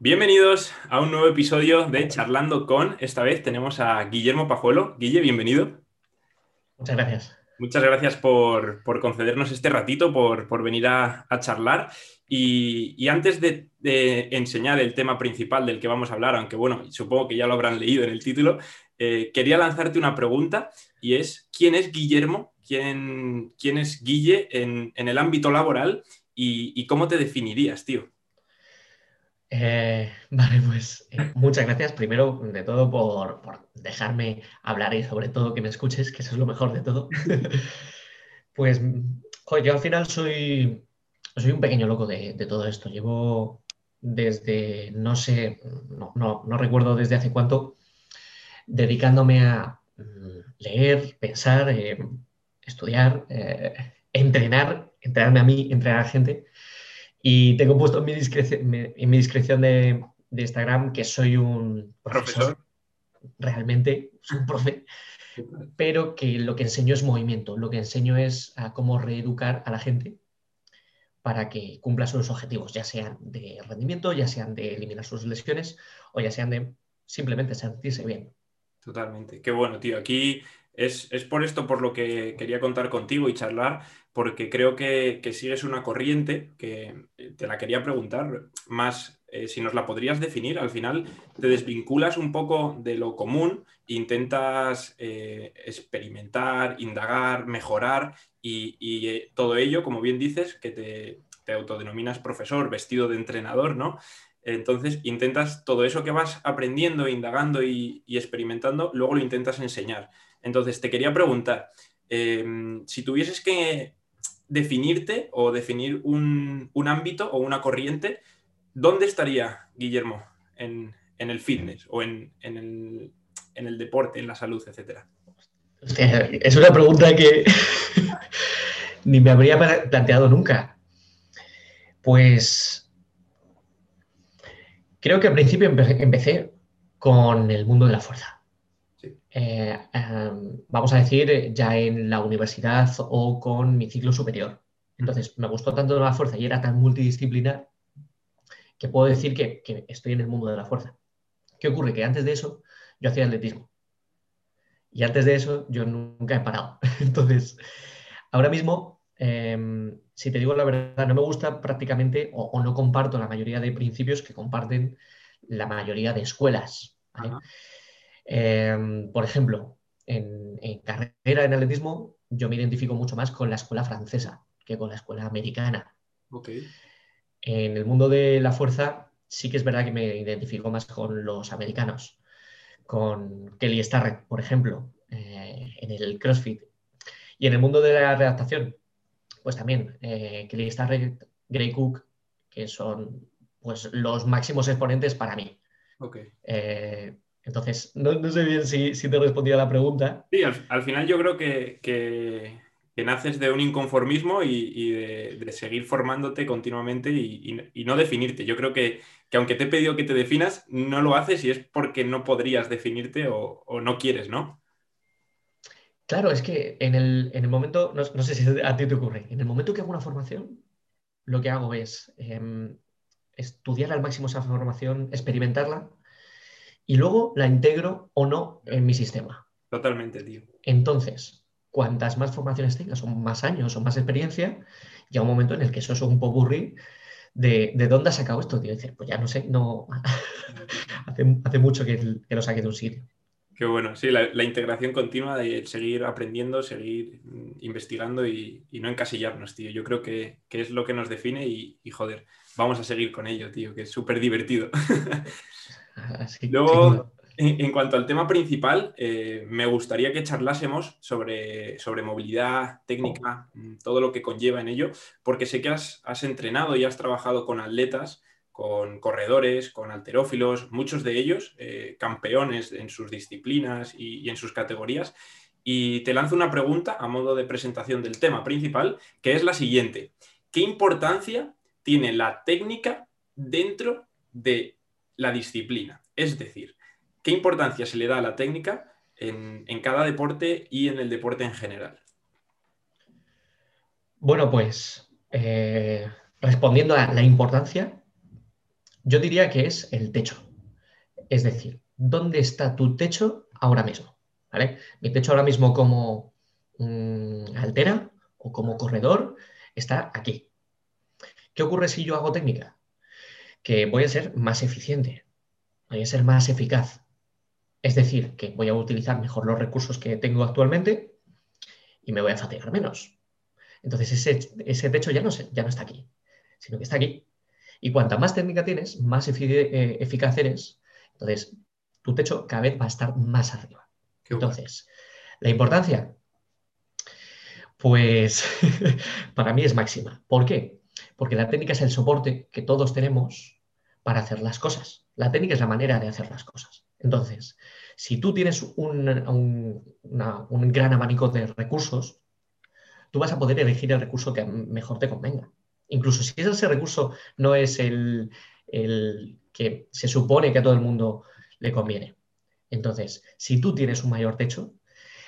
Bienvenidos a un nuevo episodio de Charlando con. Esta vez tenemos a Guillermo Pajuelo. Guille, bienvenido. Muchas gracias. Muchas gracias por, concedernos este ratito, por, venir a, charlar. Y, antes de, enseñar el tema principal del que vamos a hablar, aunque bueno, supongo que ya lo habrán leído en el título, eh, quería lanzarte una pregunta y es, ¿quién es Guillermo? ¿Quién, quién es Guille en, el ámbito laboral y cómo te definirías, tío? Eh, vale, pues eh, muchas gracias primero de todo por, dejarme hablar y sobre todo que me escuches, que eso es lo mejor de todo. pues yo al final soy, soy un pequeño loco de, todo esto. Llevo desde, no sé, no, recuerdo desde hace cuánto, dedicándome a mm, leer, pensar, eh, estudiar, entrenar, entrenarme a mí, entrenar a gente y tengo puesto en mi discreción, en mi discreción de, Instagram que soy un profesor. Realmente, soy un profe. Pero que lo que enseño es movimiento. Lo que enseño es a cómo reeducar a la gente para que cumpla sus objetivos, ya sean de rendimiento, ya sean de eliminar sus lesiones o ya sean de simplemente sentirse bien. Totalmente. Qué bueno, tío. Aquí es, por esto por lo que quería contar contigo y charlar, porque creo que, sigues una corriente que eh, te la quería preguntar, más eh, si nos la podrías definir, al final te desvinculas un poco de lo común, intentas eh, experimentar, indagar, mejorar y, todo ello, como bien dices, que te, te autodenominas profesor, vestido de entrenador, ¿no? Entonces intentas todo eso que vas aprendiendo, indagando y, experimentando, luego lo intentas enseñar. Entonces te quería preguntar, em, si tuvieses que definirte o definir un, ámbito o una corriente, ¿dónde estaría Guillermo en, el fitness o en, el, deporte, en la salud, etcétera? es una pregunta que ni me habría planteado nunca. Pues Creo que al principio empecé con el mundo de la fuerza. Eh, em, vamos a decir, ya en la universidad o con mi ciclo superior. Entonces, me gustó tanto la fuerza y era tan multidisciplinar que puedo decir que, estoy en el mundo de la fuerza. ¿Qué ocurre? Que antes de eso yo hacía atletismo. Y antes de eso yo nunca he parado. Entonces, ahora mismo em, si te digo la verdad, no me gusta prácticamente o, no comparto la mayoría de principios que comparten la mayoría de escuelas. Em, por ejemplo, en, carrera en atletismo, yo me identifico mucho más con la escuela francesa que con la escuela americana. En el mundo de la fuerza, sí que es verdad que me identifico más con los americanos, con Kelly Starrett, por ejemplo, eh, en el CrossFit. Y en el mundo de la redactación, pues también eh, Starrett, Gray Cook, que son pues los máximos exponentes para mí. Eh, entonces, no, sé bien si, te respondía a la pregunta. Sí, al, final yo creo que, naces de un inconformismo y, de, seguir formándote continuamente y, no definirte. Yo creo que, aunque te he pedido que te definas, no lo haces y es porque no podrías definirte o, o no quieres, ¿no? Claro, es que en el, momento, no, sé si a ti te ocurre, en el momento que hago una formación, lo que hago es em, estudiar al máximo esa formación, experimentarla y luego la integro o no en mi sistema. Totalmente, tío. Entonces, cuantas más formaciones tengas, o más años o más experiencia, llega un momento en el que eso es un poco de, de dónde has sacado esto, tío. Decir, pues ya no sé, no. hace, mucho que, que lo saqué de un sitio. Qué bueno, sí, la, integración continua de seguir aprendiendo, seguir investigando y, no encasillarnos, tío. Yo creo que, es lo que nos define y, joder, vamos a seguir con ello, tío, que es súper divertido. Luego, en, cuanto al tema principal, eh, me gustaría que charlásemos sobre, sobre movilidad técnica, todo lo que conlleva en ello, porque sé que has, has entrenado y has trabajado con atletas con corredores, con alterófilos, muchos de ellos eh, campeones en sus disciplinas y, en sus categorías. Y te lanzo una pregunta a modo de presentación del tema principal, que es la siguiente. ¿Qué importancia tiene la técnica dentro de la disciplina? Es decir, ¿qué importancia se le da a la técnica en, cada deporte y en el deporte en general? Bueno, pues eh, respondiendo a la importancia, Yo diría que es el techo. Es decir, ¿dónde está tu techo ahora mismo? Mi techo ahora mismo como mm, altera o como corredor está aquí. ¿Qué ocurre si yo hago técnica? Que voy a ser más eficiente, voy a ser más eficaz. Es decir, que voy a utilizar mejor los recursos que tengo actualmente y me voy a fatigar menos. Entonces ese, techo ya no está aquí, sino que está aquí. Y cuanta más técnica tienes, más eh, eficaz eres. Entonces, tu techo cada vez va a estar más arriba. Entonces, la importancia, pues para mí es máxima. ¿Por qué? Porque la técnica es el soporte que todos tenemos para hacer las cosas. La técnica es la manera de hacer las cosas. Entonces, si tú tienes un, un gran abanico de recursos, tú vas a poder elegir el recurso que mejor te convenga incluso si ese recurso no es el, que se supone que a todo el mundo le conviene. Entonces, si tú tienes un mayor techo,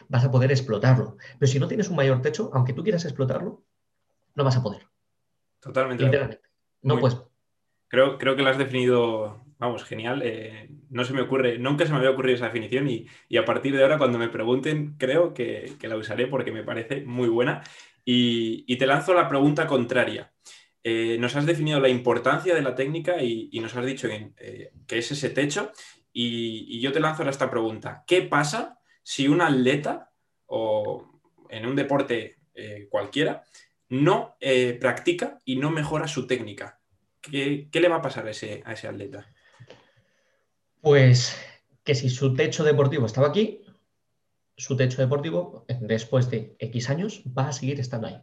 vas a poder explotarlo. Pero si no tienes un mayor techo, aunque tú quieras explotarlo, no vas a poder. Totalmente. Literalmente. No pues. Creo, creo que lo has definido, vamos, genial. Eh, no se me ocurre, nunca se me había ocurrido esa definición y, a partir de ahora, cuando me pregunten, creo que, la usaré porque me parece muy buena. Y te lanzo la pregunta contraria. Eh, nos has definido la importancia de la técnica y, nos has dicho eh, que, es ese techo. Y, yo te lanzo ahora esta pregunta. ¿Qué pasa si un atleta o en un deporte eh, cualquiera no practica y no mejora su técnica? ¿Qué, le va a pasar a ese, a ese atleta? Pues que si su techo deportivo estaba aquí, su techo deportivo después de X años va a seguir estando ahí.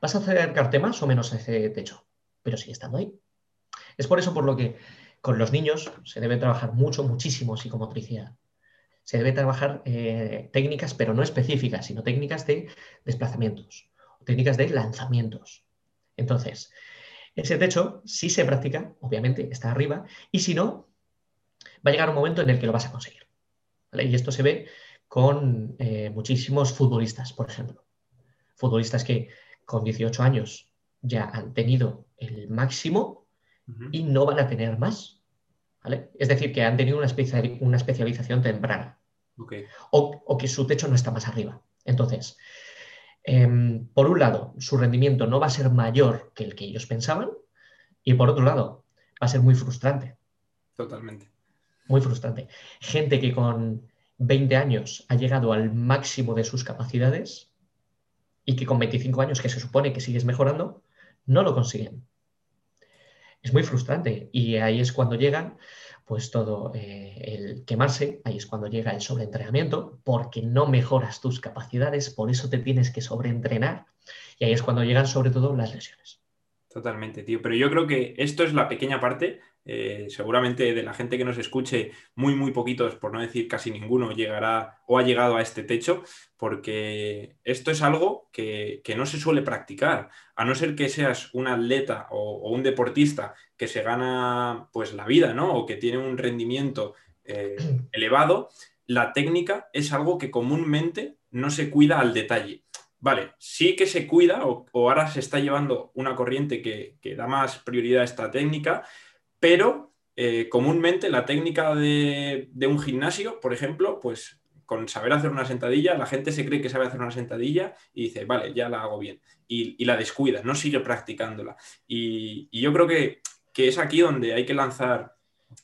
Vas a acercarte más o menos a ese techo, pero sigue estando ahí. Es por eso por lo que con los niños se debe trabajar mucho, muchísimo psicomotricidad. Se debe trabajar eh, técnicas, pero no específicas, sino técnicas de desplazamientos, técnicas de lanzamientos. Entonces, ese techo, si se practica, obviamente está arriba, y si no, va a llegar un momento en el que lo vas a conseguir. Y esto se ve con eh, muchísimos futbolistas, por ejemplo. Futbolistas que con 18 años ya han tenido el máximo y no van a tener más. Es decir, que han tenido una, una especialización temprana. O, que su techo no está más arriba. Entonces, em, por un lado, su rendimiento no va a ser mayor que el que ellos pensaban y por otro lado, va a ser muy frustrante. Totalmente. Muy frustrante. Gente que con 20 años ha llegado al máximo de sus capacidades y que con 25 años, que se supone que sigues mejorando, no lo consiguen. Es muy frustrante y ahí es cuando llegan, pues todo eh, el quemarse, ahí es cuando llega el sobreentrenamiento, porque no mejoras tus capacidades, por eso te tienes que sobreentrenar y ahí es cuando llegan sobre todo las lesiones. Totalmente, tío. Pero yo creo que esto es la pequeña parte eh, seguramente de la gente que nos escuche, muy, muy poquitos, por no decir casi ninguno, llegará o ha llegado a este techo, porque esto es algo que, no se suele practicar, a no ser que seas un atleta o, un deportista que se gana pues la vida, ¿no? O que tiene un rendimiento eh, elevado, la técnica es algo que comúnmente no se cuida al detalle. Vale, sí que se cuida o, ahora se está llevando una corriente que, da más prioridad a esta técnica, pero eh, comúnmente la técnica de, un gimnasio, por ejemplo, pues con saber hacer una sentadilla, la gente se cree que sabe hacer una sentadilla y dice, vale, ya la hago bien. Y, la descuida, no sigue practicándola. Y, yo creo que, es aquí donde hay que lanzar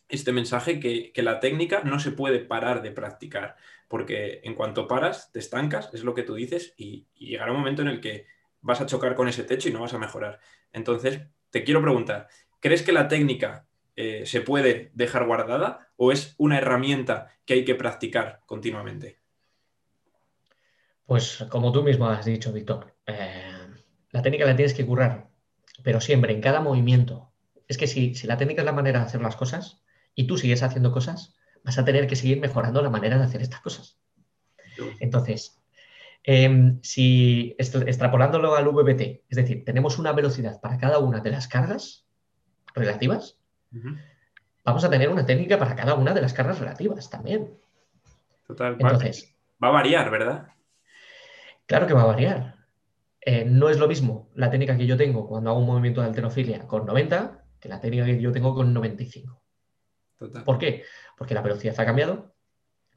este mensaje que, la técnica no se puede parar de practicar, porque en cuanto paras, te estancas, es lo que tú dices, y, llegará un momento en el que vas a chocar con ese techo y no vas a mejorar. Entonces, te quiero preguntar, ¿crees que la técnica eh, se puede dejar guardada o es una herramienta que hay que practicar continuamente? Pues como tú mismo has dicho, Víctor, eh, la técnica la tienes que currar, pero siempre, en cada movimiento. Es que si, la técnica es la manera de hacer las cosas y tú sigues haciendo cosas, vas a tener que seguir mejorando la manera de hacer estas cosas. Entonces, em, si extrapolándolo al VBT, es decir, tenemos una velocidad para cada una de las cargas relativas, vamos a tener una técnica para cada una de las cargas relativas también. Total. Entonces, va a variar, ¿verdad? Claro que va a variar. Eh, no es lo mismo la técnica que yo tengo cuando hago un movimiento de alterofilia con 90 que la técnica que yo tengo con 95. Total. ¿Por qué? Porque la velocidad ha cambiado,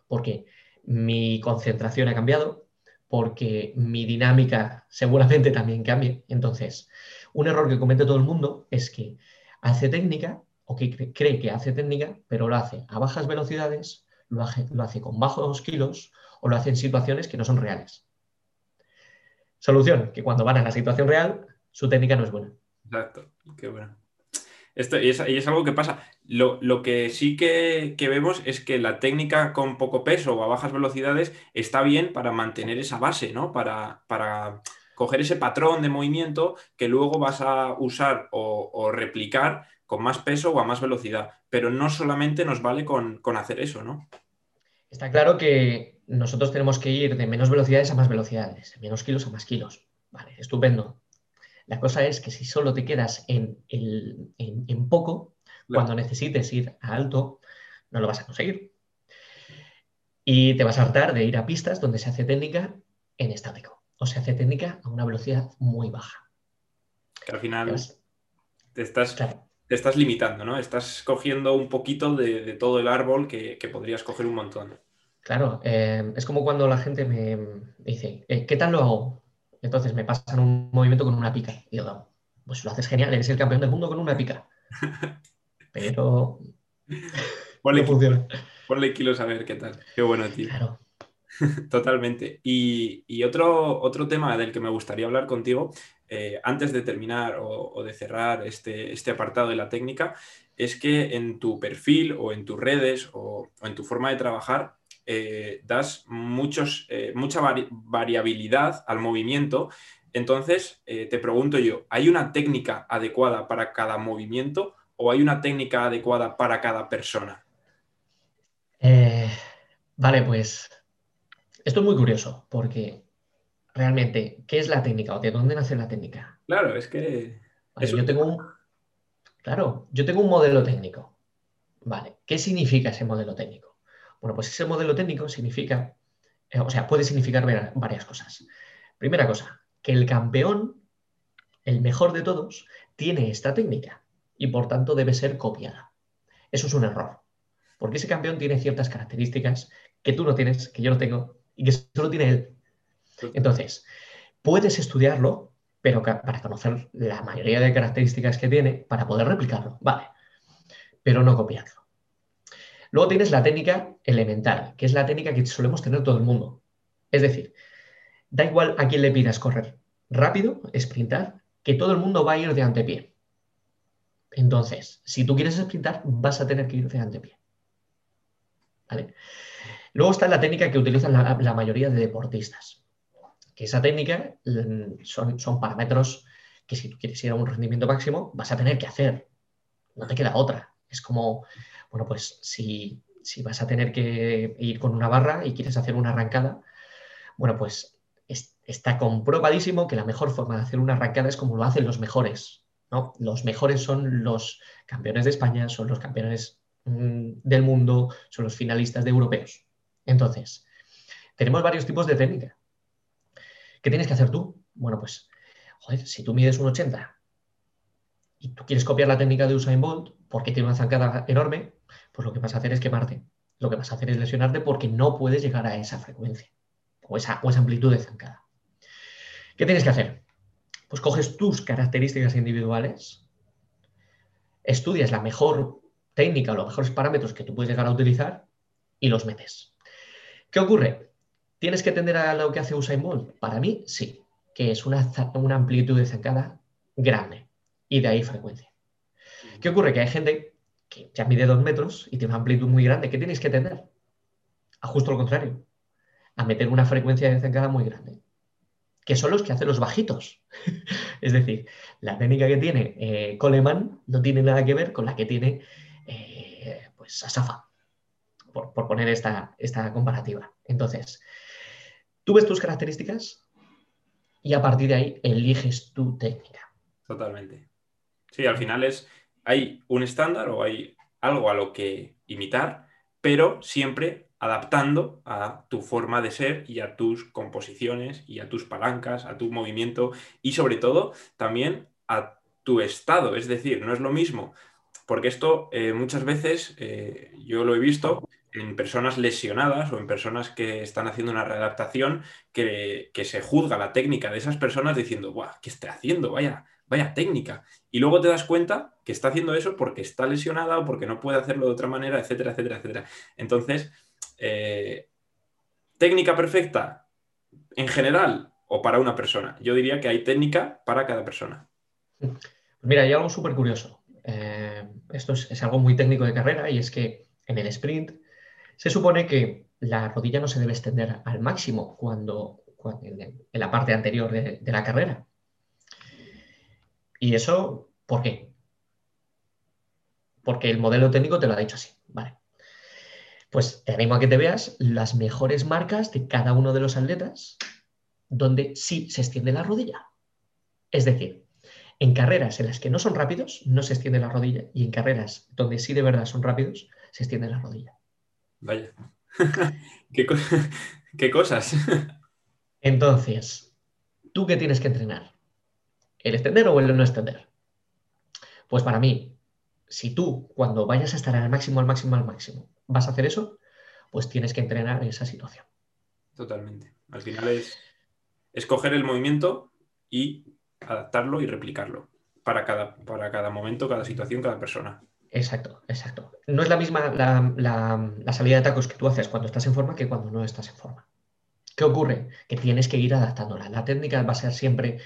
porque mi concentración ha cambiado, porque mi dinámica seguramente también cambie. Entonces, un error que comete todo el mundo es que hace técnica o que cree que hace técnica, pero lo hace a bajas velocidades, lo hace, lo hace con bajos kilos o lo hace en situaciones que no son reales. Solución, que cuando van a la situación real, su técnica no es buena. Exacto, qué bueno. Esto, y, es, algo que pasa. Lo, que sí que, vemos es que la técnica con poco peso o a bajas velocidades está bien para mantener esa base, ¿no? Para, para coger ese patrón de movimiento que luego vas a usar o, replicar con más peso o a más velocidad. Pero no solamente nos vale con, con hacer eso, ¿no? Está claro que nosotros tenemos que ir de menos velocidades a más velocidades, de menos kilos a más kilos. Vale, estupendo. La cosa es que si solo te quedas en, en, poco, cuando necesites ir a alto, no lo vas a conseguir. Y te vas a hartar de ir a pistas donde se hace técnica en estático. O se hace técnica a una velocidad muy baja. Que al final te, estás, te estás limitando, ¿no? Estás cogiendo un poquito de, todo el árbol que, podrías coger un montón. Claro, eh, es como cuando la gente me dice, eh, ¿qué tal lo hago? Entonces me pasan un movimiento con una pica. Y digo, pues lo haces genial, eres el campeón del mundo con una pica. Pero ponle, no funciona. Ponle kilos a ver qué tal. Qué bueno, tío. Claro. Totalmente. Y, otro, otro tema del que me gustaría hablar contigo, eh, antes de terminar o, de cerrar este, este, apartado de la técnica, es que en tu perfil o en tus redes o en tu forma de trabajar eh, das muchos, eh, mucha variabilidad al movimiento. Entonces, eh, te pregunto yo, ¿hay una técnica adecuada para cada movimiento o hay una técnica adecuada para cada persona? vale, pues esto es muy curioso porque realmente, ¿qué es la técnica o de dónde nace la técnica? Claro, es que... yo tengo un... Claro, yo tengo un modelo técnico. Vale, ¿qué significa ese modelo técnico? Bueno, pues ese modelo técnico significa, eh, o sea, puede significar varias cosas. Primera cosa, que el campeón, el mejor de todos, tiene esta técnica y por tanto debe ser copiada. Eso es un error, porque ese campeón tiene ciertas características que tú no tienes, que yo no tengo y que solo tiene él. Entonces, puedes estudiarlo, pero para conocer la mayoría de características que tiene, para poder replicarlo, vale, pero no copiarlo. Luego tienes la técnica elemental, que es la técnica que solemos tener todo el mundo. Es decir, da igual a quién le pidas correr rápido, sprintar, que todo el mundo va a ir de antepié. Entonces, si tú quieres sprintar, vas a tener que ir de antepié. Luego está la técnica que utilizan la, mayoría de deportistas. Que esa técnica mm, son, son parámetros que si tú quieres ir a un rendimiento máximo, vas a tener que hacer. No te queda otra. Es como bueno, pues si, vas a tener que ir con una barra y quieres hacer una arrancada, bueno, pues está comprobadísimo que la mejor forma de hacer una arrancada es como lo hacen los mejores. ¿no? Los mejores son los campeones de España, son los campeones mm, del mundo, son los finalistas de europeos. Entonces, tenemos varios tipos de técnica. ¿Qué tienes que hacer tú? Bueno, pues, joder, si tú mides un 80 y tú quieres copiar la técnica de Usain Bolt porque tiene una zancada enorme, pues lo que vas a hacer es quemarte. Lo que vas a hacer es lesionarte porque no puedes llegar a esa frecuencia o esa, esa amplitud de zancada. ¿Qué tienes que hacer? Pues coges tus características individuales, estudias la mejor técnica o los mejores parámetros que tú puedes llegar a utilizar y los metes. ¿Qué ocurre? ¿Tienes que tender a lo que hace Usain Bolt? Para mí, sí, que es una, una amplitud de zancada grande y de ahí frecuencia. ¿Qué ocurre? Que hay gente que ya mide dos metros y tiene una amplitud muy grande, ¿qué tienes que tender? A justo lo contrario, a meter una frecuencia de zancada muy grande, que son los que hacen los bajitos. es decir, la técnica que tiene eh, Coleman no tiene nada que ver con la que tiene eh, pues Asafa, por, poner esta, esta comparativa. Entonces, tú ves tus características y a partir de ahí eliges tu técnica. Totalmente. Sí, al final es hay un estándar o hay algo a lo que imitar, pero siempre adaptando a tu forma de ser y a tus composiciones y a tus palancas, a tu movimiento y sobre todo también a tu estado. Es decir, no es lo mismo, porque esto eh, muchas veces eh, yo lo he visto en personas lesionadas o en personas que están haciendo una readaptación que, se juzga la técnica de esas personas diciendo, ¡guau! ¿Qué está haciendo? Vaya, vaya técnica. Y luego te das cuenta que está haciendo eso porque está lesionada o porque no puede hacerlo de otra manera, etcétera, etcétera, etcétera. Entonces, eh, técnica perfecta en general o para una persona. Yo diría que hay técnica para cada persona. Pues mira, hay algo súper curioso. Eh, esto es, algo muy técnico de carrera y es que en el sprint se supone que la rodilla no se debe extender al máximo cuando, en, la parte anterior de, la carrera. ¿Y eso por qué? Porque el modelo técnico te lo ha dicho así. Vale. Pues te animo a que te veas las mejores marcas de cada uno de los atletas donde sí se extiende la rodilla. Es decir, en carreras en las que no son rápidos, no se extiende la rodilla, y en carreras donde sí de verdad son rápidos, se extiende la rodilla. Vaya. ¿Qué, cosas? Entonces, ¿tú qué tienes que entrenar? ¿El extender o el no extender? Pues para mí, si tú cuando vayas a estar al máximo, al máximo, al máximo, vas a hacer eso, pues tienes que entrenar esa situación. Totalmente. Al final es escoger el movimiento y adaptarlo y replicarlo para cada, para cada momento, cada situación, cada persona. Exacto, exacto. No es la misma la, salida de tacos que tú haces cuando estás en forma que cuando no estás en forma. ¿Qué ocurre? Que tienes que ir adaptándola. La técnica va a ser siempre...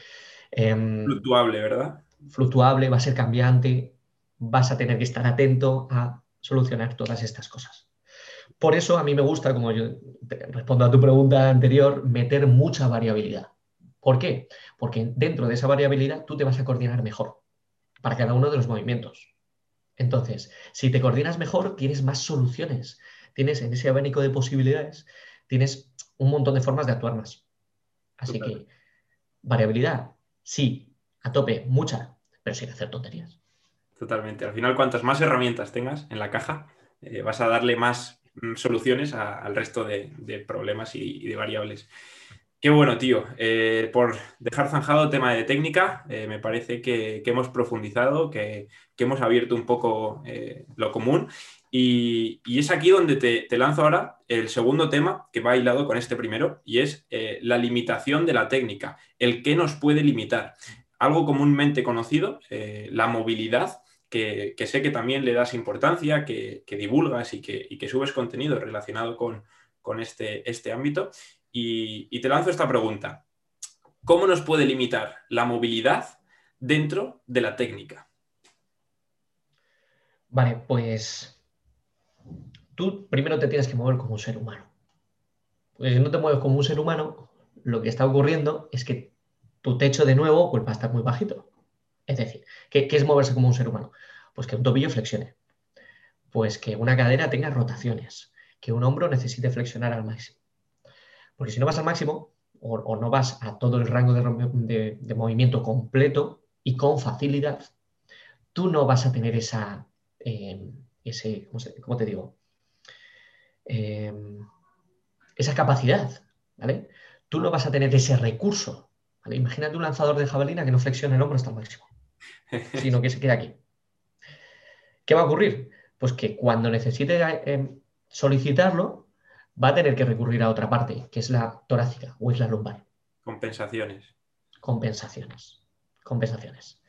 Em, fluctuable, ¿verdad? Fluctuable, va a ser cambiante, vas a tener que estar atento a solucionar todas estas cosas. Por eso a mí me gusta, como yo respondo a tu pregunta anterior, meter mucha variabilidad. ¿Por qué? Porque dentro de esa variabilidad tú te vas a coordinar mejor para cada uno de los movimientos. Entonces, si te coordinas mejor, tienes más soluciones. Tienes en ese abanico de posibilidades, tienes un montón de formas de actuar más. Así que, variabilidad, sí, a tope, mucha, pero sin hacer tonterías. Totalmente. Al final, cuantas más herramientas tengas en la caja, eh, vas a darle más mm, soluciones al resto de, problemas y de variables. Qué bueno, tío. Eh, por dejar zanjado el tema de técnica, eh, me parece que, hemos profundizado, que, hemos abierto un poco eh, lo común. Y, es aquí donde te, lanzo ahora el segundo tema que va hilado con este primero, y es la limitación de la técnica, el que nos puede limitar. Algo comúnmente conocido, la movilidad, que, sé que también le das importancia, que, divulgas y que, subes contenido relacionado con, este, este ámbito. Y, te lanzo esta pregunta. ¿Cómo nos puede limitar la movilidad dentro de la técnica? Vale, pues tú primero te tienes que mover como un ser humano. Pues si no te mueves como un ser humano, lo que está ocurriendo es que tu techo de nuevo pues, va a estar muy bajito. Es decir, ¿qué, ¿qué, es moverse como un ser humano? Pues que un tobillo flexione, pues que una cadera tenga rotaciones, que un hombro necesite flexionar al máximo. Porque si no vas al máximo o, no vas a todo el rango de, movimiento completo y con facilidad, tú no vas a tener esa, em, ese, ¿cómo, te digo? Em, esa capacidad, ¿vale? Tú no vas a tener ese recurso. Imagínate un lanzador de jabalina que no flexione el hombro hasta el máximo, sino que se quede aquí. ¿Qué va a ocurrir? Pues que cuando necesite em, solicitarlo, va a tener que recurrir a otra parte, que es la torácica o es la lumbar. Compensaciones. Compensaciones. Compensaciones.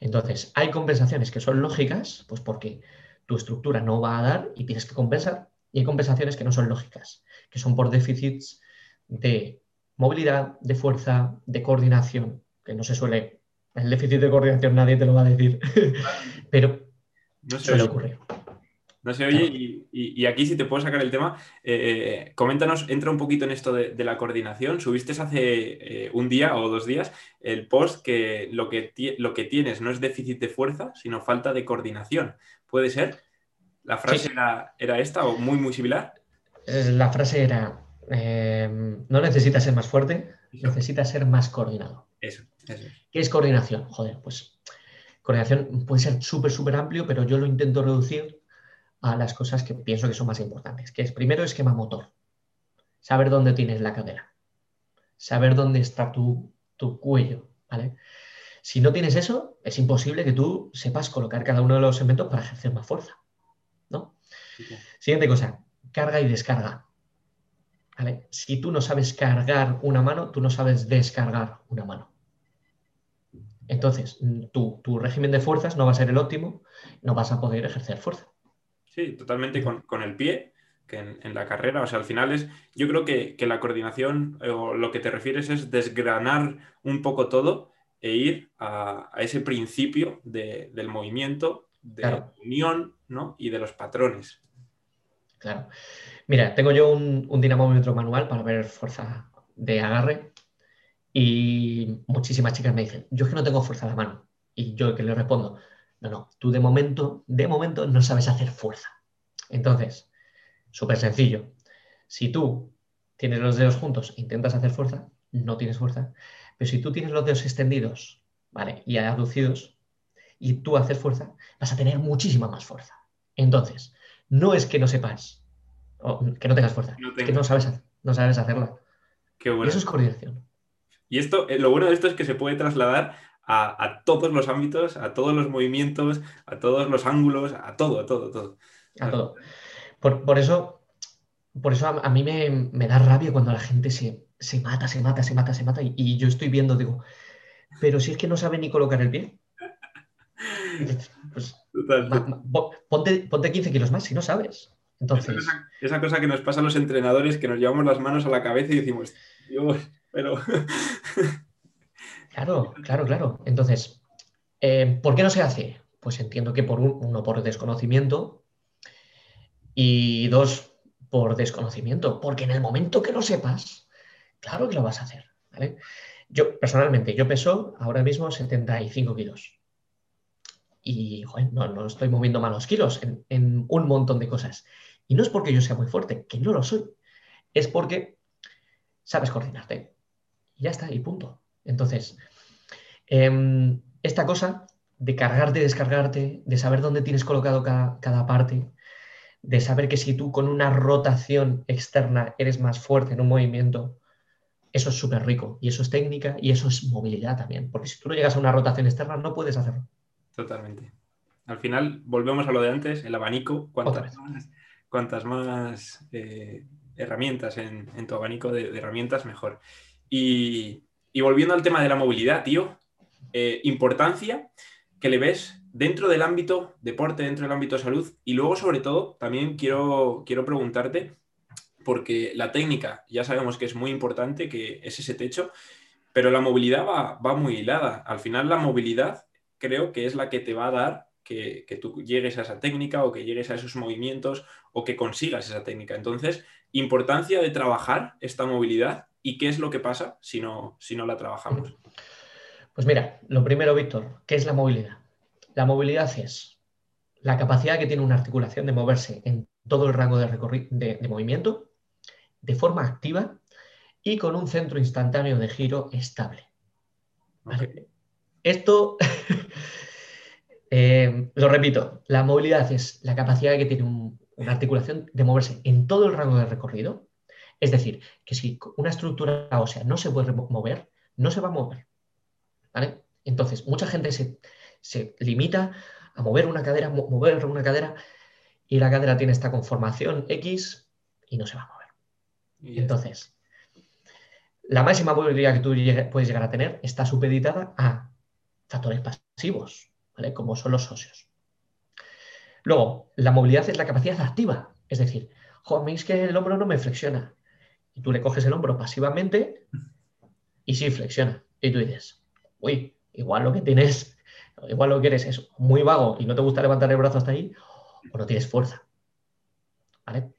Entonces, hay compensaciones que son lógicas, pues porque tu estructura no va a dar y tienes que compensar, y hay compensaciones que no son lógicas, que son por déficits de movilidad, de fuerza, de coordinación, que no se suele. El déficit de coordinación nadie te lo va a decir, pero no suele ocurrir. No se oye, y, aquí si te puedo sacar el tema, eh, eh, coméntanos, entra un poquito en esto de, la coordinación. Subiste hace eh, un día o dos días el post que lo, que lo que tienes no es déficit de fuerza, sino falta de coordinación. ¿Puede ser? ¿La frase era, esta o muy, muy similar? La frase era, no necesitas ser más fuerte, necesitas ser más coordinado. Eso, eso. ¿Qué es coordinación? Joder, pues coordinación puede ser súper, súper amplio, pero yo lo intento reducir a las cosas que pienso que son más importantes, que es primero esquema motor, saber dónde tienes la cadera, saber dónde está tu, cuello, ¿vale? Si no tienes eso, es imposible que tú sepas colocar cada uno de los segmentos para ejercer más fuerza. ¿no? Siguiente cosa, carga y descarga. Si tú no sabes cargar una mano, tú no sabes descargar una mano. Entonces, tu, tu régimen de fuerzas no va a ser el óptimo, no vas a poder ejercer fuerza. Sí, totalmente con, el pie, que en, la carrera, o sea, al final es, yo creo que, la coordinación o lo que te refieres es desgranar un poco todo e ir a, ese principio del movimiento, de la unión ¿no? y de los patrones. Claro. Mira, tengo yo un, un dinamómetro manual para ver fuerza de agarre y muchísimas chicas me dicen, yo es que no tengo fuerza de la mano. Y yo que le respondo, no, no, tú de momento, de momento no sabes hacer fuerza. Entonces, súper sencillo. Si tú tienes los dedos juntos e intentas hacer fuerza, no tienes fuerza. Pero si tú tienes los dedos extendidos, ¿vale? Y aducidos, y tú haces fuerza, vas a tener muchísima más fuerza. Entonces, no es que no sepas, o que no tengas fuerza, es que no sabes, no sabes hacerla. Qué bueno. Eso es coordinación. Y esto, eh, lo bueno de esto es que se puede trasladar a, todos los ámbitos, a todos los movimientos, a todos los ángulos, a todo, a todo, todo. A todo. Por, eso, por eso a, mí me, da rabia cuando la gente se, mata, se mata, se mata, se mata. Y, yo estoy viendo, digo, pero si es que no sabe ni colocar el pie. Pues, ponte, ponte 15 kilos más si no sabes. Entonces... Esa, esa, cosa que nos pasa a los entrenadores, que nos llevamos las manos a la cabeza y decimos, Dios, pero... claro, claro, claro. Entonces, eh, ¿por qué no se hace? Pues entiendo que por uno, por desconocimiento y dos, por desconocimiento, porque en el momento que lo sepas, claro que lo vas a hacer. Yo, personalmente, yo peso ahora mismo 75 kilos. Y no, estoy moviendo malos kilos en, en un montón de cosas. Y no es porque yo sea muy fuerte, que no lo soy. Es porque sabes coordinarte. Y ya está, y punto. Entonces, em, esta cosa de cargarte y descargarte, de saber dónde tienes colocado cada, parte, de saber que si tú con una rotación externa eres más fuerte en un movimiento, eso es súper rico. Y eso es técnica y eso es movilidad también. Porque si tú no llegas a una rotación externa, no puedes hacerlo. Totalmente. Al final, volvemos a lo de antes, el abanico. Cuantas más, eh, herramientas en, tu abanico de herramientas, mejor. Y, volviendo al tema de la movilidad, tío, eh, importancia que le ves dentro del ámbito deporte, dentro del ámbito salud. Y luego, sobre todo, también quiero, quiero preguntarte, porque la técnica ya sabemos que es muy importante, que es ese techo, pero la movilidad va, muy hilada. Al final, la movilidad creo que es la que te va a dar que, que, tú llegues a esa técnica o que llegues a esos movimientos o que consigas esa técnica. Entonces, importancia de trabajar esta movilidad y qué es lo que pasa si no, si no la trabajamos. Pues mira, lo primero, Víctor, ¿qué es la movilidad? La movilidad es la capacidad que tiene una articulación de moverse en todo el rango de, de, movimiento de forma activa y con un centro instantáneo de giro estable. Esto, eh, lo repito, la movilidad es la capacidad que tiene una articulación de moverse en todo el rango de recorrido es decir, que si una estructura ósea no se puede mover, no se va a mover. ¿vale? Entonces, mucha gente se, limita a mover una cadera, mover una cadera, y la cadera tiene esta conformación X y no se va a mover. Entonces, la máxima movilidad que tú puedes llegar a tener está supeditada a factores pasivos, ¿vale? como son los óseos. Luego, la movilidad es la capacidad activa, es decir, a mí es que el hombro no me flexiona y tú le coges el hombro pasivamente y sí flexiona. Y tú dices, uy, igual lo que tienes, igual lo que eres es muy vago y no te gusta levantar el brazo hasta ahí, o no tienes fuerza. ¿Vale?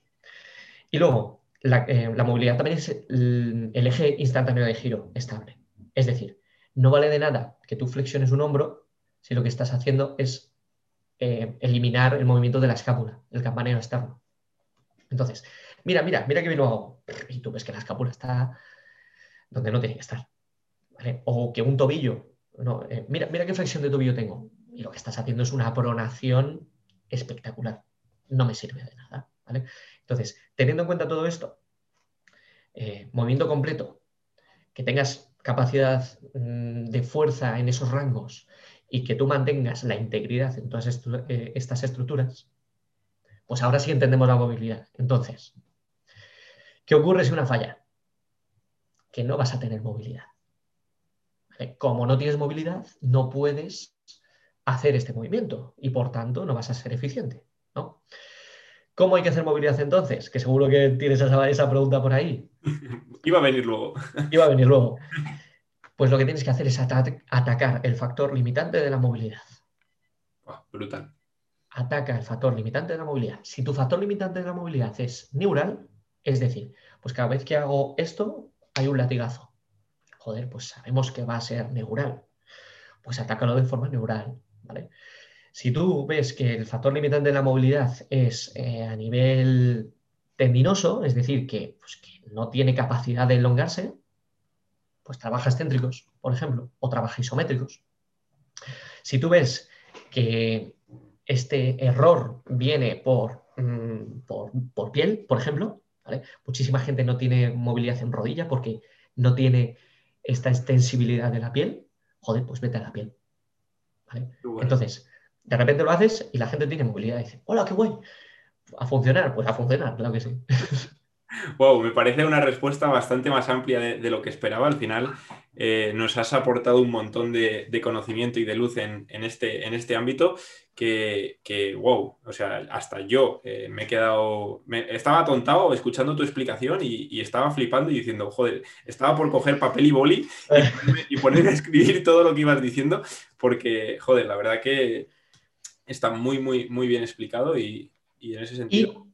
Y luego, la, eh, movilidad también es el, eje instantáneo de giro estable. Es decir, no vale de nada que tú flexiones un hombro si lo que estás haciendo es eh, eliminar el movimiento de la escápula, el campaneo externo. Entonces, mira, mira, mira que bien lo hago. Y tú ves que la escápula está donde no tiene que estar. O que un tobillo, eh, mira, mira qué flexión de tobillo tengo. Y lo que estás haciendo es una pronación espectacular. No me sirve de nada. Entonces, teniendo en cuenta todo esto, eh, movimiento completo, que tengas capacidad mm, de fuerza en esos rangos y que tú mantengas la integridad en todas eh, estas estructuras, pues ahora sí entendemos la movilidad. Entonces, ¿qué ocurre si una falla? Que no vas a tener movilidad. Como no tienes movilidad, no puedes hacer este movimiento y por tanto no vas a ser eficiente. ¿no? ¿Cómo hay que hacer movilidad entonces? Que seguro que tienes esa, esa pregunta por ahí. Iba a venir luego. Iba a venir luego. Pues lo que tienes que hacer es atacar el factor limitante de la movilidad. brutal. Ataca el factor limitante de la movilidad. Si tu factor limitante de la movilidad es neural, es decir, pues cada vez que hago esto hay un latigazo. Joder, pues sabemos que va a ser neural. Pues atácalo de forma neural. ¿vale? Si tú ves que el factor limitante de la movilidad es eh, a nivel tendinoso, es decir, pues, que, no tiene capacidad de elongarse, pues trabaja excéntricos, por ejemplo, o trabaja isométricos. Si tú ves que este error viene por, mm, por, piel, por ejemplo, muchísima gente no tiene movilidad en rodilla porque no tiene esta extensibilidad de la piel, joder, pues vete a la piel. Entonces, de repente lo haces y la gente tiene movilidad y dice, hola, qué guay. A funcionar, pues a funcionar, claro que sí. Wow, me parece una respuesta bastante más amplia de, lo que esperaba. Al final eh, nos has aportado un montón de, conocimiento y de luz en, este, en este ámbito que, wow, o sea, hasta yo eh, me he quedado, estaba atontado escuchando tu explicación y, estaba flipando y diciendo, joder, estaba por coger papel y boli y ponerme, a escribir todo lo que ibas diciendo porque, joder, la verdad que está muy, muy, muy bien explicado y, en ese sentido...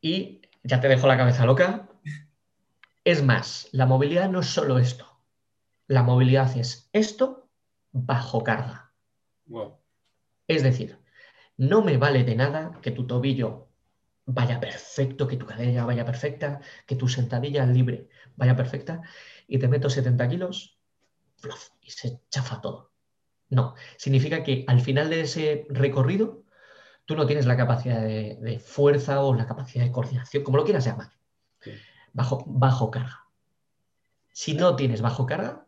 y ya te dejo la cabeza loca. Es más, la movilidad no es solo esto. La movilidad es esto bajo carga. Es decir, no me vale de nada que tu tobillo vaya perfecto, que tu cadera vaya perfecta, que tu sentadilla libre vaya perfecta y te meto 70 kilos y se chafa todo. No, significa que al final de ese recorrido tú no tienes la capacidad de, fuerza o la capacidad de coordinación, como lo quieras llamar, bajo, bajo carga. Si no tienes bajo carga,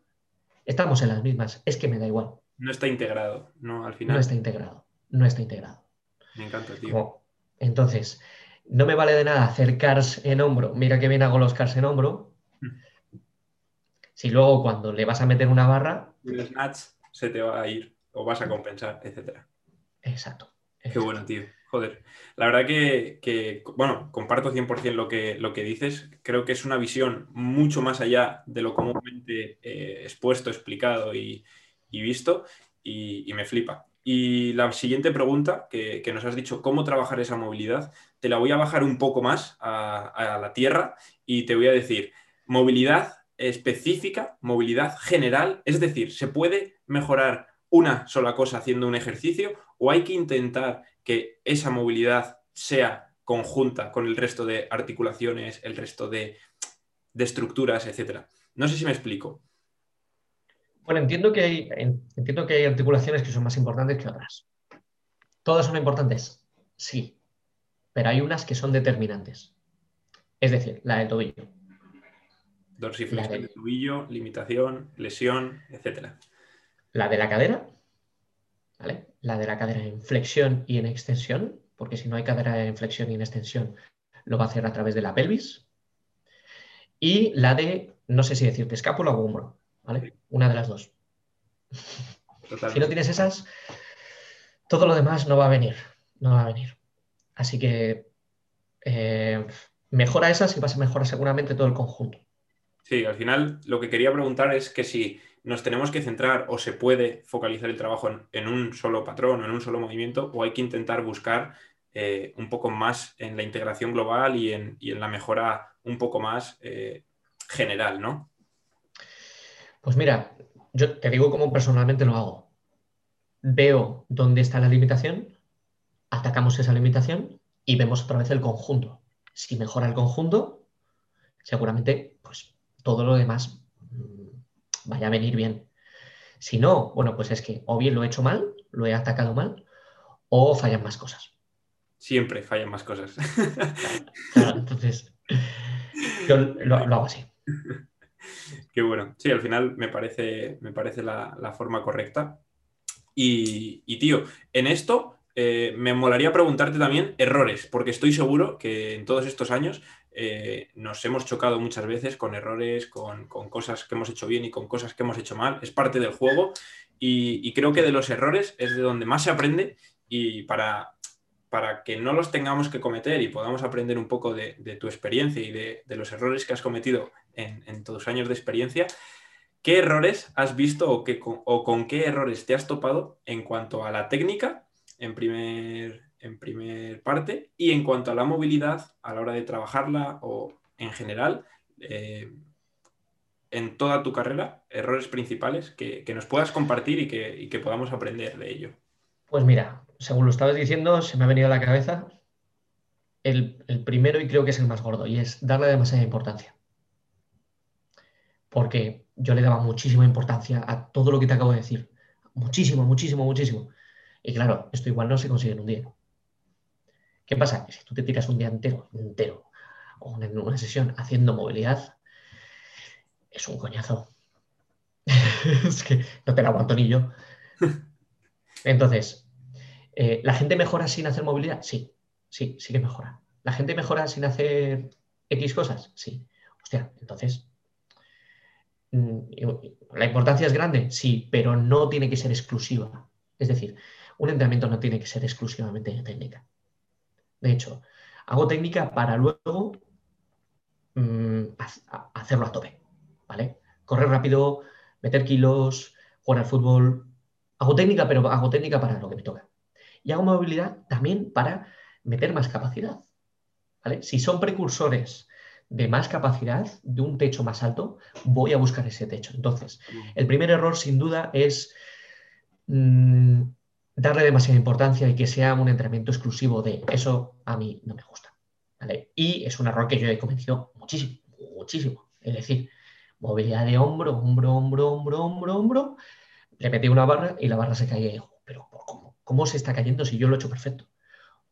estamos en las mismas. Es que me da igual. No está integrado, ¿no? Al final. No está integrado. No está integrado. Me encanta, tío. entonces, no me vale de nada hacer cars en hombro. Mira que bien hago los cars en hombro. Hmm. Si luego cuando le vas a meter una barra. El snatch se te va a ir o vas a compensar, etcétera. Exacto. Qué bueno, tío. Joder. La verdad que, bueno, comparto 100% lo que, lo que dices. Creo que es una visión mucho más allá de lo comúnmente eh, expuesto, explicado y, visto y, me flipa. Y la siguiente pregunta que, nos has dicho, ¿cómo trabajar esa movilidad? Te la voy a bajar un poco más a, a la tierra y te voy a decir, movilidad específica, movilidad general, es decir, ¿se puede mejorar una sola cosa haciendo un ejercicio o hay que intentar que esa movilidad sea conjunta con el resto de articulaciones, el resto de, estructuras, etcétera? No sé si me explico. Bueno, entiendo que, hay, entiendo que hay articulaciones que son más importantes que otras. ¿Todas son importantes? Sí, pero hay unas que son determinantes. Es decir, la del tobillo. Dorsiflexión del tobillo, limitación, lesión, etcétera. La de la cadera, ¿vale? La de la cadera en flexión y en extensión, porque si no hay cadera en flexión y en extensión, lo va a hacer a través de la pelvis. Y la de, no sé si decirte, escápula o hombro, ¿vale? Una de las dos. Si no tienes esas, todo lo demás no va a venir, no va a venir. Así que eh, mejora esas y vas a mejorar seguramente todo el conjunto. Sí, al final lo que quería preguntar es que si nos tenemos que centrar o se puede focalizar el trabajo en, un solo patrón o en un solo movimiento o hay que intentar buscar eh, un poco más en la integración global y en, la mejora un poco más eh, general, ¿no? Pues mira, yo te digo cómo personalmente lo hago. Veo dónde está la limitación, atacamos esa limitación y vemos otra vez el conjunto. Si mejora el conjunto, seguramente pues todo lo demás vaya a venir bien. Si no, bueno, pues es que o bien lo he hecho mal, lo he atacado mal, o fallan más cosas. Siempre fallan más cosas. entonces, yo lo, hago así. Qué bueno. Sí, al final me parece, me parece la, forma correcta. Y, y, tío, en esto eh, me molaría preguntarte también errores, porque estoy seguro que en todos estos años eh, nos hemos chocado muchas veces con errores, con, cosas que hemos hecho bien y con cosas que hemos hecho mal. Es parte del juego y, creo que de los errores es de donde más se aprende y para, para que no los tengamos que cometer y podamos aprender un poco de, tu experiencia y de, los errores que has cometido en, tus años de experiencia, ¿qué errores has visto o, o con qué errores te has topado en cuanto a la técnica en primer, en primer parte y en cuanto a la movilidad a la hora de trabajarla o en general? Eh, en toda tu carrera, errores principales que, nos puedas compartir y que, podamos aprender de ello? Pues mira, según lo estabas diciendo, se me ha venido a la cabeza el, el, primero y creo que es el más gordo, y es darle demasiada importancia. Porque yo le daba muchísima importancia a todo lo que te acabo de decir. Muchísimo, muchísimo, muchísimo. Y claro, esto igual no se consigue en un día. ¿Qué pasa? Que si tú te tiras un día entero, entero, o en una sesión haciendo movilidad, es un coñazo. es que no te la aguanto ni yo. Entonces, eh, ¿la gente mejora sin hacer movilidad? Sí, sí, sí que mejora. ¿La gente mejora sin hacer X cosas? Sí. Hostia, entonces, mm, ¿la importancia es grande? Sí, pero no tiene que ser exclusiva. Es decir, un entrenamiento no tiene que ser exclusivamente de técnica. De hecho, hago técnica para luego mm, hacerlo a tope. Correr rápido, meter kilos, jugar al fútbol. Hago técnica, pero hago técnica para lo que me toca. Y hago movilidad también para meter más capacidad. Si son precursores de más capacidad, de un techo más alto, voy a buscar ese techo. Entonces, mm. el primer error sin duda es mm, darle demasiada importancia y que sea un entrenamiento exclusivo de eso a mí no me gusta. Y es un error que yo he cometido muchísimo, muchísimo. Es decir, movilidad de hombro, hombro, hombro, hombro, hombro, hombro, le metí una barra y la barra se caía. Y pero ¿cómo, ¿cómo se está cayendo si yo lo he hecho perfecto?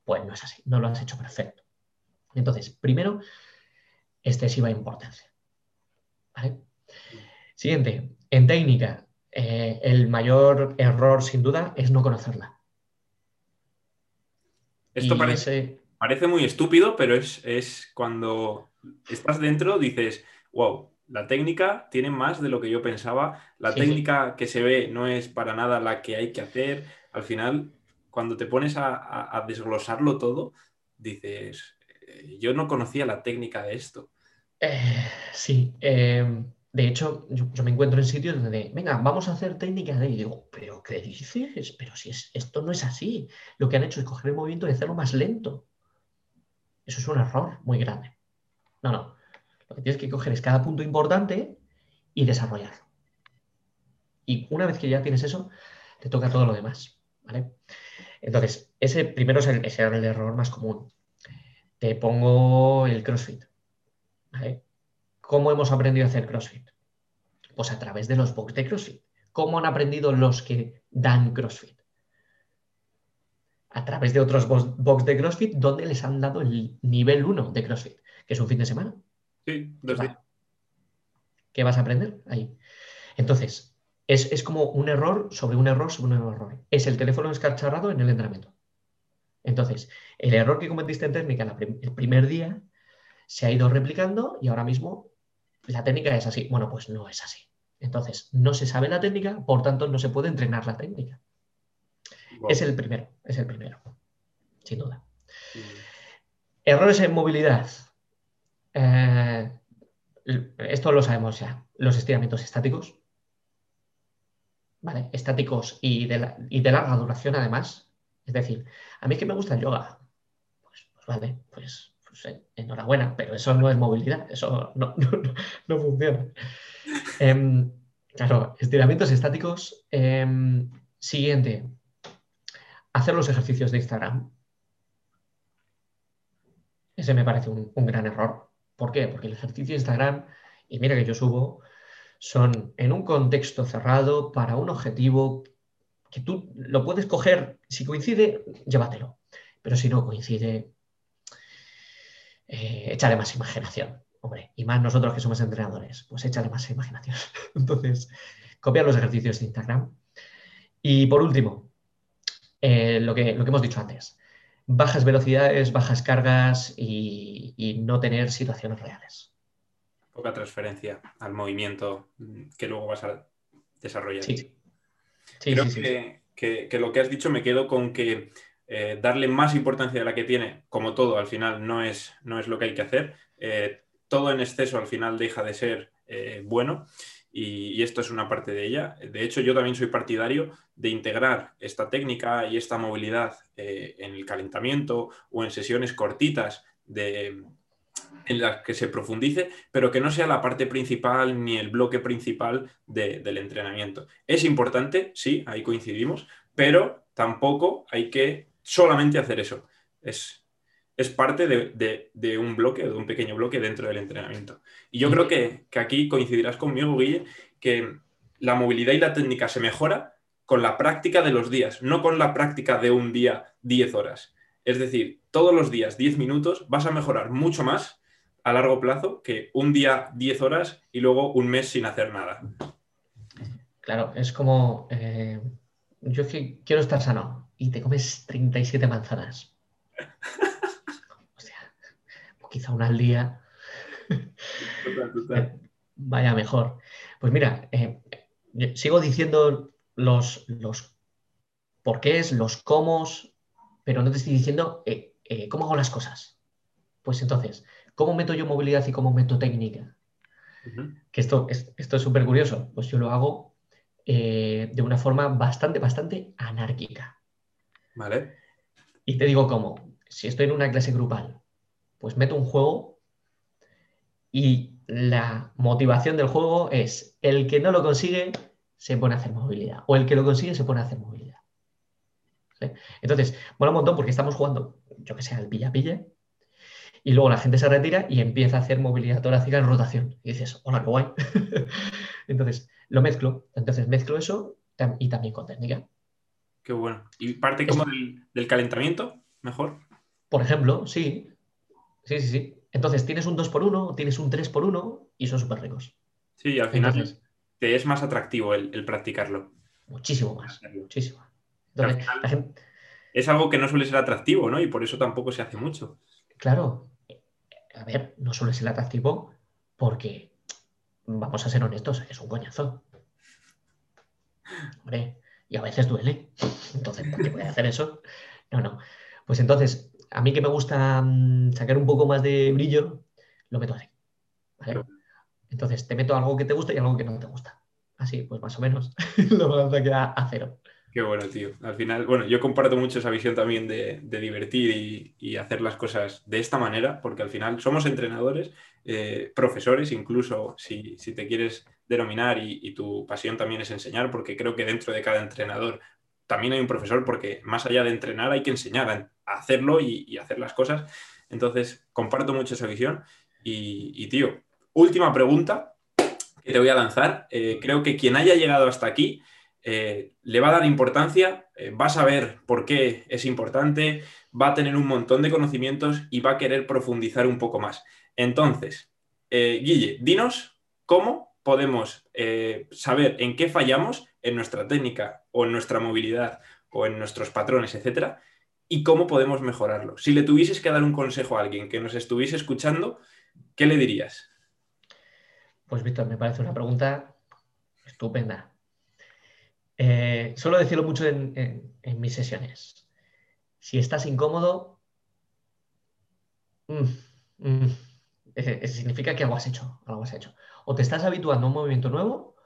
Pues no es así, no lo has hecho perfecto. Entonces, primero, excesiva importancia. Siguiente, en técnica, eh, el mayor error sin duda es no conocerla. Esto parece, parece, muy estúpido, pero es, es cuando estás dentro, dices, wow, la técnica tiene más de lo que yo pensaba. La técnica que se ve no es para nada la que hay que hacer. Al final, cuando te pones a, desglosarlo todo, dices, eh, yo no conocía la técnica de esto. Eh, sí, em, de hecho, yo, me encuentro en sitios donde, venga, vamos a hacer técnica de... Y digo, pero ¿qué dices? Pero si es, esto no es así. Lo que han hecho es coger el movimiento y hacerlo más lento. Eso es un error muy grande. No, no. Lo que tienes que coger es cada punto importante y desarrollarlo. Y una vez que ya tienes eso, te toca todo lo demás. ¿vale? Entonces, ese primero es el, el error más común. Te pongo el CrossFit. ¿vale? ¿Cómo hemos aprendido a hacer CrossFit? Pues a través de los box de CrossFit. ¿Cómo han aprendido los que dan CrossFit? A través de otros box de CrossFit donde les han dado el nivel 1 de CrossFit, que es un fin de semana. Sí, ¿Qué vas a aprender ahí? Entonces, es, como un error sobre un error sobre un error. Es el teléfono escarcharrado en el entrenamiento. Entonces, el error que cometiste en técnica el primer día se ha ido replicando y ahora mismo la técnica es así. Bueno, pues no es así. Entonces, no se sabe la técnica, por tanto, no se puede entrenar la técnica. Es el primero, es el primero, sin duda. Errores en movilidad. Eh, esto lo sabemos ya. Los estiramientos estáticos. ¿Vale? Estáticos y de, larga duración, además. Es decir, a mí que me gusta el yoga. Pues, pues vale, pues, pues eh, enhorabuena, pero eso no es movilidad, eso no, funciona. Em, claro, estiramientos estáticos. Em, siguiente, hacer los ejercicios de Instagram. Ese me parece un gran error. ¿Por qué? Porque el ejercicio de Instagram, y mira que yo subo, son en un contexto cerrado para un objetivo que tú lo puedes coger, si coincide, llévatelo, pero si no coincide, eh, échale más imaginación. hombre, y más nosotros que somos entrenadores, pues échale más imaginación. Entonces, copiar los ejercicios de Instagram. Y por último, eh, lo, que, lo que hemos dicho antes, bajas velocidades, bajas cargas y, no tener situaciones reales. Poca transferencia al movimiento que luego vas a desarrollar. Sí. Creo que, lo que has dicho me quedo con que eh, darle más importancia de la que tiene, como todo, al final no es, no es lo que hay que hacer. Eh, todo en exceso al final deja de ser eh, bueno y, esto es una parte de ella. De hecho, yo también soy partidario de integrar esta técnica y esta movilidad en el calentamiento o en sesiones cortitas de, en las que se profundice, pero que no sea la parte principal ni el bloque principal del entrenamiento. Es importante, sí, ahí coincidimos, pero tampoco hay que solamente hacer eso. Es, es parte de, un bloque, de un pequeño bloque dentro del entrenamiento. Y yo creo que, aquí coincidirás conmigo, Guille, que la movilidad y la técnica se mejora con la práctica de los días, no con la práctica de un día 10 horas. Es decir, todos los días 10 minutos vas a mejorar mucho más a largo plazo que un día 10 horas y luego un mes sin hacer nada. Claro, es como, eh, yo quiero estar sano y te comes 37 manzanas. quizá una al día, vaya mejor. Pues mira, eh, sigo diciendo los, los porqués, los cómo, pero no te estoy diciendo eh, eh, cómo hago las cosas. Pues entonces, ¿cómo meto yo movilidad y cómo meto técnica? Que esto, esto es súper curioso. Pues yo lo hago de una forma bastante, bastante anárquica. Y te digo cómo. Si estoy en una clase grupal pues meto un juego y la motivación del juego es el que no lo consigue se pone a hacer movilidad o el que lo consigue se pone a hacer movilidad. Entonces, mola un montón porque estamos jugando, yo que sé, al pilla-pilla y luego la gente se retira y empieza a hacer movilidad torácica en rotación. Y dices, hola, qué guay. Entonces, lo mezclo. Entonces, mezclo eso y también con técnica. Qué bueno. ¿Y parte como del calentamiento? Mejor. Por ejemplo, sí. Sí, sí, sí. Entonces tienes un 2x1, tienes un 3x1 y son súper ricos. Sí, al final te es más atractivo el, practicarlo. Muchísimo más, muchísimo. Es algo que no suele ser atractivo, ¿no? Y por eso tampoco se hace mucho. Claro. A ver, no suele ser atractivo porque, vamos a ser honestos, es un coñazo. Hombre, y a veces duele. Entonces, ¿por qué voy a hacer eso? No, no. Pues entonces, a mí que me gusta mm, sacar un poco más de brillo, lo meto así. Entonces, te meto algo que te gusta y algo que no te gusta. Así, pues más o menos, la balanza queda a cero. Qué bueno, tío. Al final, bueno, yo comparto mucho esa visión también de, divertir y, hacer las cosas de esta manera, porque al final somos entrenadores, eh, profesores, incluso si, te quieres denominar y, y, tu pasión también es enseñar, porque creo que dentro de cada entrenador también hay un profesor, porque más allá de entrenar hay que enseñar hacerlo y, hacer las cosas. Entonces, comparto mucho esa visión. Y, tío, última pregunta que te voy a lanzar. Eh, creo que quien haya llegado hasta aquí eh, le va a dar importancia, eh, va a saber por qué es importante, va a tener un montón de conocimientos y va a querer profundizar un poco más. Entonces, Guille, dinos cómo podemos saber en qué fallamos en nuestra técnica o en nuestra movilidad o en nuestros patrones, etcétera, y cómo podemos mejorarlo. Si le tuvieses que dar un consejo a alguien que nos estuviese escuchando, ¿qué le dirías? Pues Víctor, me parece una pregunta estupenda. Eh, suelo decirlo mucho en, mis sesiones. Si estás incómodo, mm, mm, significa que algo has hecho, algo has hecho. O te estás habituando a un movimiento nuevo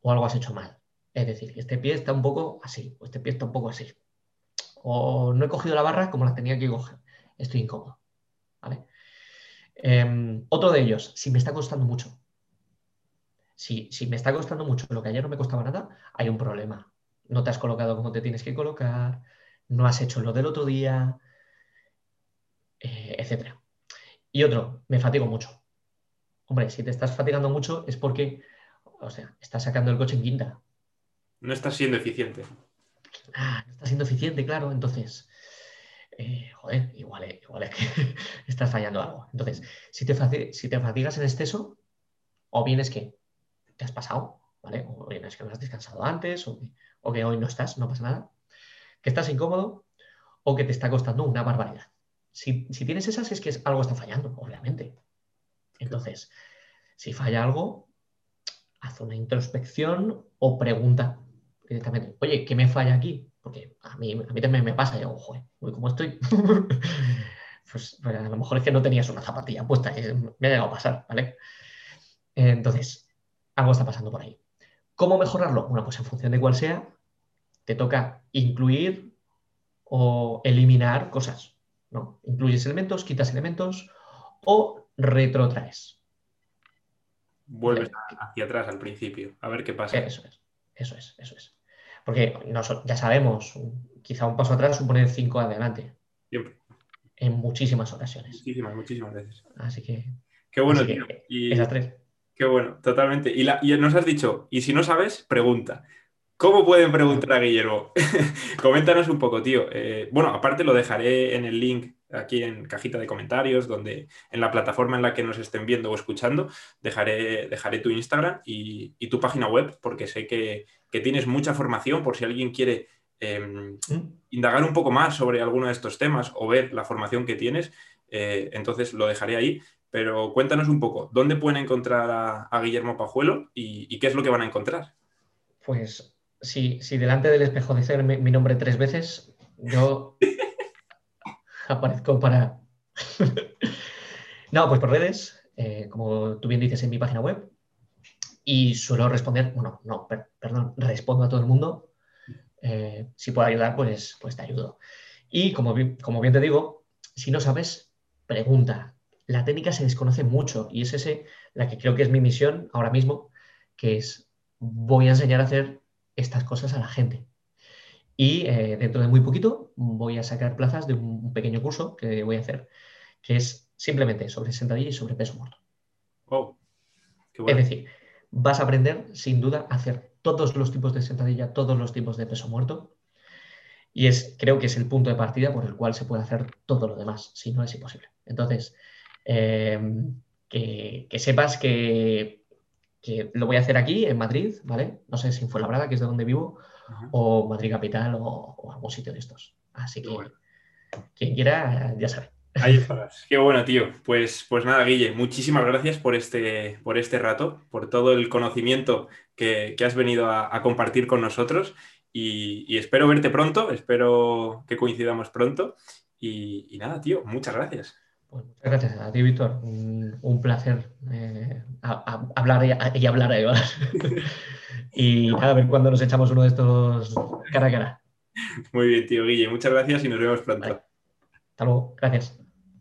o algo has hecho mal. Es decir, este pie está un poco así, o este pie está un poco así o no he cogido la barra como la tenía que coger. Estoy incómodo. Em, otro de ellos, si me está costando mucho. Si, si, me está costando mucho lo que ayer no me costaba nada, hay un problema. No te has colocado como te tienes que colocar, no has hecho lo del otro día, eh, etc. Y otro, me fatigo mucho. Hombre, si te estás fatigando mucho es porque, o sea, estás sacando el coche en quinta. No estás siendo eficiente ah, no está siendo eficiente, claro. Entonces, eh, joder, igual, igual es que estás fallando algo. Entonces, si te, si te fatigas en exceso, o bien es que te has pasado, ¿vale? O bien es que no has descansado antes, o que, hoy no estás, no pasa nada, que estás incómodo o que te está costando una barbaridad. Si, si tienes esas, es que algo está fallando, obviamente. Entonces, si falla algo, haz una introspección o pregunta directamente, oye, ¿qué me falla aquí? Porque a mí, a mí también me pasa, yo, joder, ¿cómo estoy? Pues, pues, a lo mejor es que no tenías una zapatilla puesta, me ha llegado a pasar, ¿vale? Entonces, algo está pasando por ahí. ¿Cómo mejorarlo? Bueno, pues en función de cuál sea, te toca incluir o eliminar cosas, ¿no? Incluyes elementos, quitas elementos o retrotraes. Vuelves hacia atrás al principio, a ver qué pasa. Eso es, eso es, eso es. Porque ya sabemos, quizá un paso atrás supone cinco adelante. Siempre. En muchísimas ocasiones. Muchísimas, muchísimas veces. Así que. Qué bueno, tío. esas tres. Qué bueno, totalmente. Y, y nos has dicho, y si no sabes, pregunta. ¿Cómo pueden preguntar a Guillermo? Coméntanos un poco, tío. Eh, bueno, aparte lo dejaré en el link aquí en cajita de comentarios, donde en la plataforma en la que nos estén viendo o escuchando, dejaré, dejaré tu Instagram y, tu página web, porque sé que, tienes mucha formación por si alguien quiere em, indagar un poco más sobre alguno de estos temas o ver la formación que tienes. Eh, entonces lo dejaré ahí. Pero cuéntanos un poco, ¿dónde pueden encontrar a, Guillermo Pajuelo y, y qué es lo que van a encontrar? Pues si, si delante del espejo dice mi, mi nombre tres veces, yo aparezco para... no, pues por redes, eh, como tú bien dices en mi página web, y suelo responder, bueno, no, perdón, respondo a todo el mundo. Eh, si puedo ayudar, pues, pues te ayudo. Y como, como bien te digo, si no sabes, pregunta. La técnica se desconoce mucho y es ese la que creo que es mi misión ahora mismo, que es voy a enseñar a hacer estas cosas a la gente. Y eh, dentro de muy poquito voy a sacar plazas de un pequeño curso que voy a hacer, que es simplemente sobre sentadilla y sobre peso muerto. Es decir, vas a aprender sin duda a hacer todos los tipos de sentadilla, todos los tipos de peso muerto. Y es, creo que es el punto de partida por el cual se puede hacer todo lo demás, si no es imposible. Entonces, em, que, sepas que que lo voy a hacer aquí, en Madrid, ¿vale? No sé si fue Labrada, que es de donde vivo, o Madrid Capital o, algún sitio de estos. Así que quien quiera, ya sabe. Ahí estarás. Qué bueno, tío. Pues, pues nada, Guille, muchísimas gracias por este, por este rato, por todo el conocimiento que, has venido a, compartir con nosotros. Y, espero verte pronto, espero que coincidamos pronto. y nada, tío, muchas gracias. Pues muchas gracias a ti, Víctor. Un, placer eh, hablar y, hablar a y a ver cuándo nos echamos uno de estos cara a cara. Muy bien, tío Guille. Muchas gracias y nos vemos pronto. Hasta luego. Gracias.